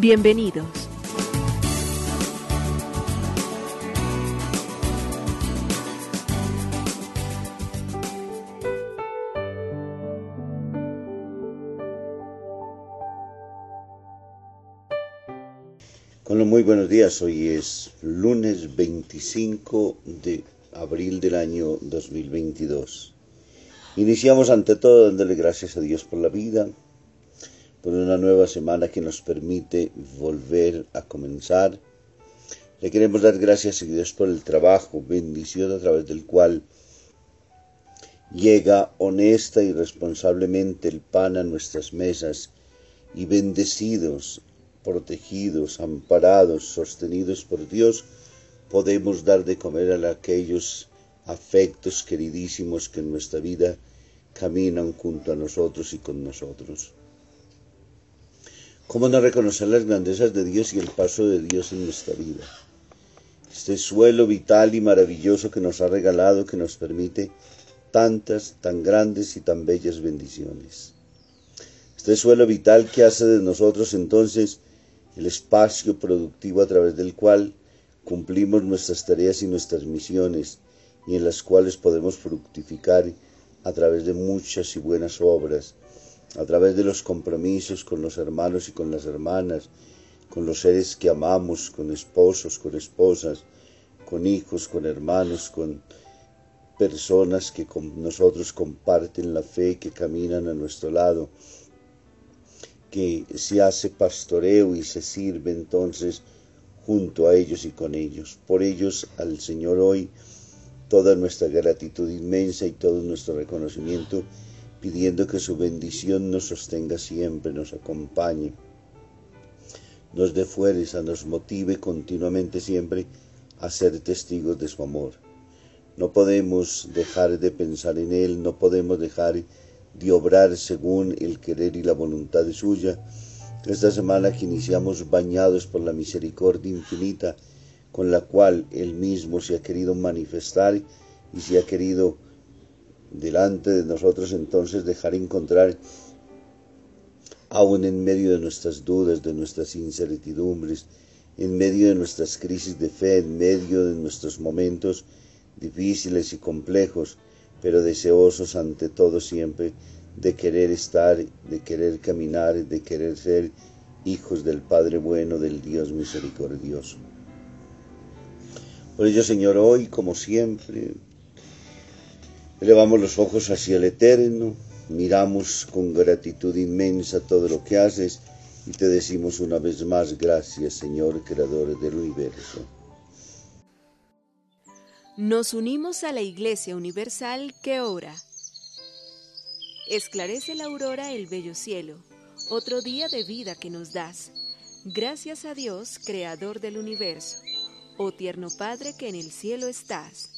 Bienvenidos. Los muy buenos días, hoy es lunes 25 de abril del año 2022. Iniciamos ante todo dándole gracias a Dios por la vida, por una nueva semana que nos permite volver a comenzar. Le queremos dar gracias a Dios por el trabajo, bendición a través del cual llega honesta y responsablemente el pan a nuestras mesas y bendecidos protegidos, amparados, sostenidos por Dios, podemos dar de comer a aquellos afectos queridísimos que en nuestra vida caminan junto a nosotros y con nosotros. ¿Cómo no reconocer las grandezas de Dios y el paso de Dios en nuestra vida? Este suelo vital y maravilloso que nos ha regalado, que nos permite tantas, tan grandes y tan bellas bendiciones. Este suelo vital que hace de nosotros entonces el espacio productivo a través del cual cumplimos nuestras tareas y nuestras misiones y en las cuales podemos fructificar a través de muchas y buenas obras, a través de los compromisos con los hermanos y con las hermanas, con los seres que amamos, con esposos, con esposas, con hijos, con hermanos, con personas que con nosotros comparten la fe, que caminan a nuestro lado, que se hace pastoreo y se sirve entonces junto a ellos y con ellos. Por ellos al Señor hoy toda nuestra gratitud inmensa y todo nuestro reconocimiento, pidiendo que su bendición nos sostenga siempre, nos acompañe, nos dé fuerza, nos motive continuamente siempre a ser testigos de su amor. No podemos dejar de pensar en Él, no podemos dejar de obrar según el querer y la voluntad de suya. Esta semana que iniciamos bañados por la misericordia infinita con la cual Él mismo se ha querido manifestar y se ha querido delante de nosotros entonces dejar encontrar aún en medio de nuestras dudas, de nuestras incertidumbres, en medio de nuestras crisis de fe, en medio de nuestros momentos difíciles y complejos, pero deseosos ante todo siempre de querer estar, de querer caminar, de querer ser hijos del Padre bueno, del Dios misericordioso. Por ello, Señor, hoy, como siempre, elevamos los ojos hacia el Eterno, miramos con gratitud inmensa todo lo que haces y te decimos una vez más gracias, Señor, Creador del universo. Nos unimos a la Iglesia Universal que ora. Esclarece la aurora el bello cielo, otro día de vida que nos das. Gracias a Dios, Creador del universo, oh tierno Padre que en el cielo estás.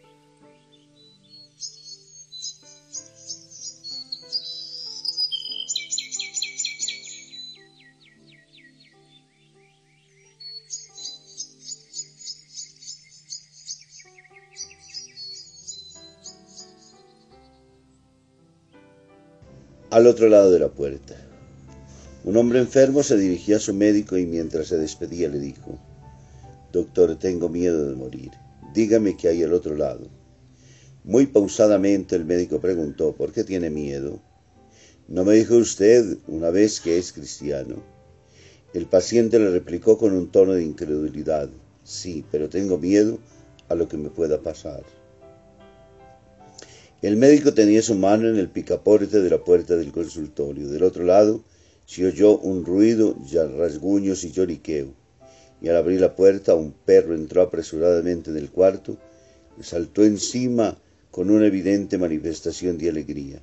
Al otro lado de la puerta. Un hombre enfermo se dirigía a su médico y mientras se despedía le dijo, Doctor, tengo miedo de morir. Dígame qué hay al otro lado. Muy pausadamente el médico preguntó, ¿por qué tiene miedo? ¿No me dijo usted una vez que es cristiano? El paciente le replicó con un tono de incredulidad, sí, pero tengo miedo a lo que me pueda pasar. El médico tenía su mano en el picaporte de la puerta del consultorio. Del otro lado se oyó un ruido, ya rasguños y lloriqueo. Y al abrir la puerta, un perro entró apresuradamente en el cuarto, y saltó encima con una evidente manifestación de alegría.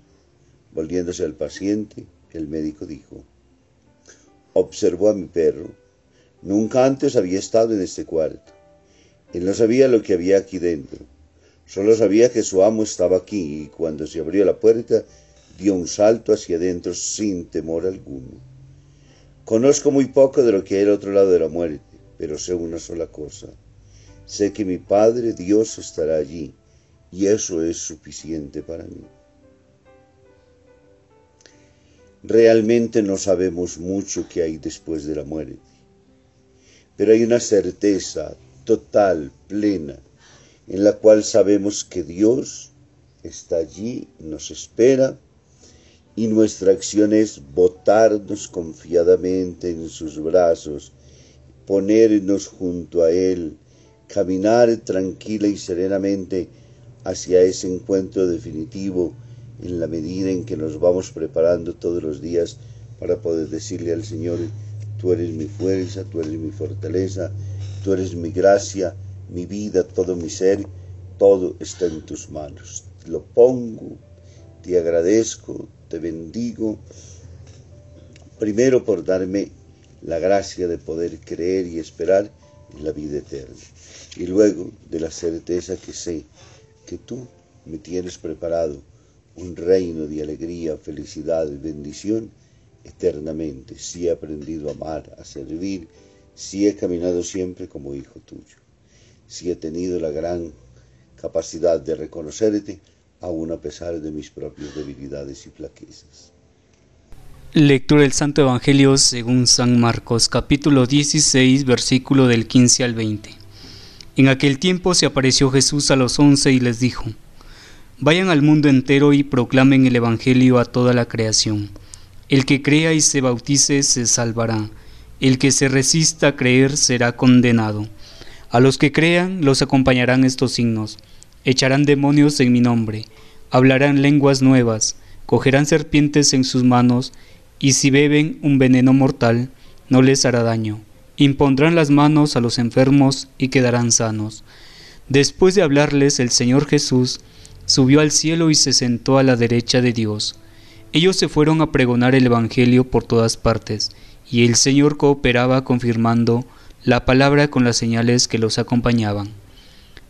Volviéndose al paciente, el médico dijo, observó a mi perro. Nunca antes había estado en este cuarto. Él no sabía lo que había aquí dentro. Solo sabía que su amo estaba aquí y cuando se abrió la puerta dio un salto hacia adentro sin temor alguno. Conozco muy poco de lo que hay al otro lado de la muerte, pero sé una sola cosa. Sé que mi Padre Dios estará allí y eso es suficiente para mí. Realmente no sabemos mucho qué hay después de la muerte, pero hay una certeza total, plena, en la cual sabemos que Dios está allí, nos espera, y nuestra acción es botarnos confiadamente en sus brazos, ponernos junto a Él, caminar tranquila y serenamente hacia ese encuentro definitivo en la medida en que nos vamos preparando todos los días para poder decirle al Señor, tú eres mi fuerza, tú eres mi fortaleza, tú eres mi gracia, mi vida, todo mi ser, todo está en tus manos. Lo pongo, te agradezco, te bendigo, primero por darme la gracia de poder creer y esperar en la vida eterna, y luego de la certeza que sé que tú me tienes preparado un reino de alegría, felicidad y bendición eternamente, si he aprendido a amar, a servir, si he caminado siempre como hijo tuyo, si he tenido la gran capacidad de reconocerte, aun a pesar de mis propias debilidades y flaquezas. Lectura del Santo Evangelio según San Marcos, capítulo 16, versículo del 15 al 20. En aquel tiempo se apareció Jesús a los once y les dijo, Vayan al mundo entero y proclamen el Evangelio a toda la creación. El que crea y se bautice se salvará, el que se resista a creer será condenado. A los que crean los acompañarán estos signos echarán demonios en mi nombre, hablarán lenguas nuevas, cogerán serpientes en sus manos, y si beben un veneno mortal, no les hará daño. Impondrán las manos a los enfermos y quedarán sanos. Después de hablarles, el Señor Jesús subió al cielo y se sentó a la derecha de Dios. Ellos se fueron a pregonar el Evangelio por todas partes, y el Señor cooperaba confirmando la palabra con las señales que los acompañaban.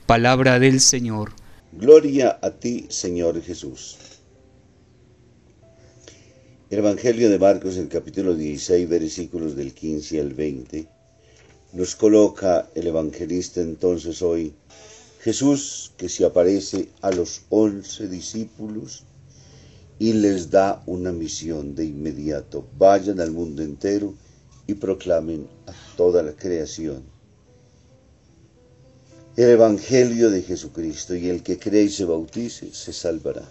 Palabra del Señor. Gloria a ti, Señor Jesús. El Evangelio de Marcos, el capítulo 16, versículos del 15 al 20, nos coloca el evangelista entonces hoy Jesús que se aparece a los once discípulos y les da una misión de inmediato. Vayan al mundo entero y proclamen a toda la creación el Evangelio de Jesucristo y el que cree y se bautice se salvará.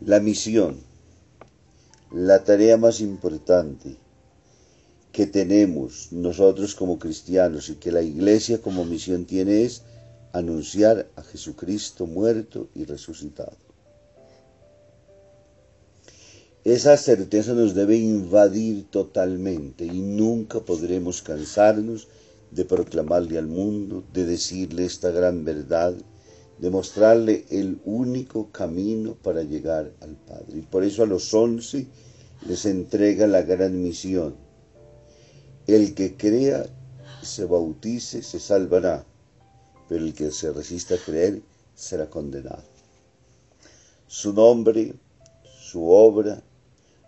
La misión, la tarea más importante que tenemos nosotros como cristianos y que la iglesia como misión tiene es anunciar a Jesucristo muerto y resucitado. Esa certeza nos debe invadir totalmente y nunca podremos cansarnos de proclamarle al mundo, de decirle esta gran verdad, de mostrarle el único camino para llegar al Padre. Y por eso a los once les entrega la gran misión. El que crea, se bautice, se salvará, pero el que se resista a creer será condenado. Su nombre, su obra,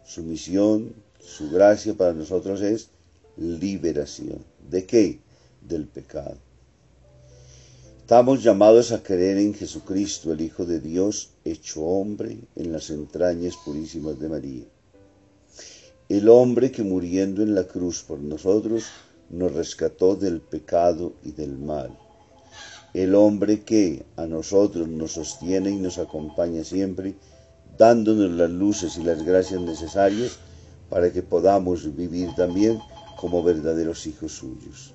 su misión, su gracia para nosotros es liberación. ¿De qué? del pecado. Estamos llamados a creer en Jesucristo, el Hijo de Dios, hecho hombre en las entrañas purísimas de María. El hombre que muriendo en la cruz por nosotros nos rescató del pecado y del mal. El hombre que a nosotros nos sostiene y nos acompaña siempre, dándonos las luces y las gracias necesarias para que podamos vivir también como verdaderos hijos suyos.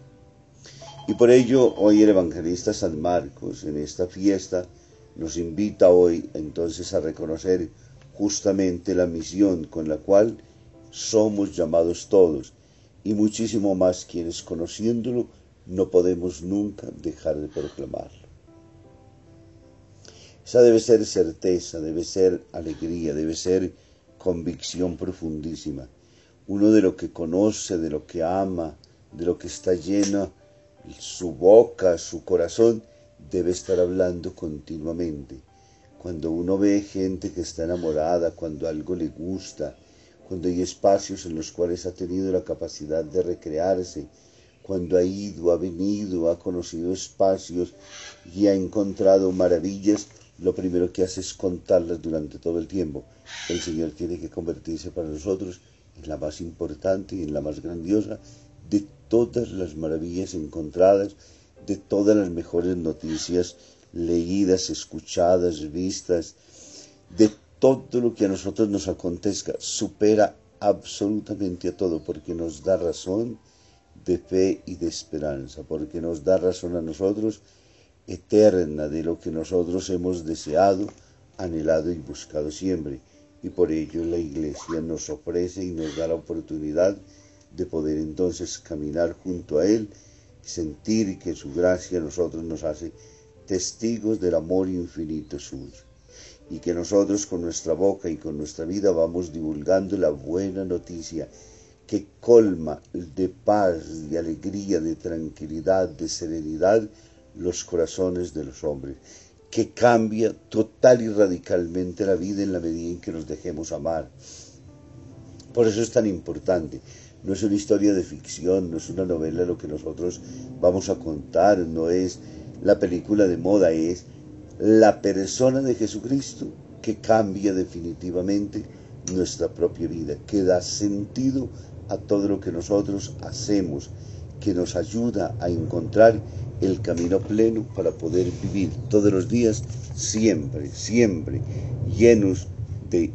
Y por ello hoy el evangelista San Marcos en esta fiesta nos invita hoy entonces a reconocer justamente la misión con la cual somos llamados todos y muchísimo más quienes conociéndolo no podemos nunca dejar de proclamarlo. Esa debe ser certeza, debe ser alegría, debe ser convicción profundísima. Uno de lo que conoce, de lo que ama, de lo que está lleno, su boca, su corazón, debe estar hablando continuamente. Cuando uno ve gente que está enamorada, cuando algo le gusta, cuando hay espacios en los cuales ha tenido la capacidad de recrearse, cuando ha ido, ha venido, ha conocido espacios y ha encontrado maravillas, lo primero que hace es contarlas durante todo el tiempo. El Señor tiene que convertirse para nosotros en la más importante y en la más grandiosa de todas las maravillas encontradas, de todas las mejores noticias leídas, escuchadas, vistas, de todo lo que a nosotros nos acontezca, supera absolutamente a todo, porque nos da razón de fe y de esperanza, porque nos da razón a nosotros eterna de lo que nosotros hemos deseado, anhelado y buscado siempre. Y por ello la Iglesia nos ofrece y nos da la oportunidad de poder entonces caminar junto a Él, sentir que su gracia a nosotros nos hace testigos del amor infinito suyo. Y que nosotros con nuestra boca y con nuestra vida vamos divulgando la buena noticia que colma de paz, de alegría, de tranquilidad, de serenidad los corazones de los hombres, que cambia total y radicalmente la vida en la medida en que nos dejemos amar. Por eso es tan importante. No es una historia de ficción, no es una novela lo que nosotros vamos a contar, no es la película de moda, es la persona de Jesucristo que cambia definitivamente nuestra propia vida, que da sentido a todo lo que nosotros hacemos, que nos ayuda a encontrar el camino pleno para poder vivir todos los días siempre, siempre llenos de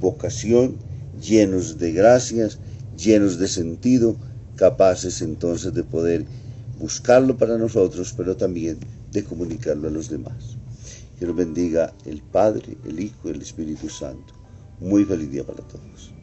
vocación, llenos de gracias, llenos de sentido, capaces entonces de poder buscarlo para nosotros, pero también de comunicarlo a los demás. Que nos bendiga el Padre, el Hijo el Espíritu Santo. Muy feliz día para todos.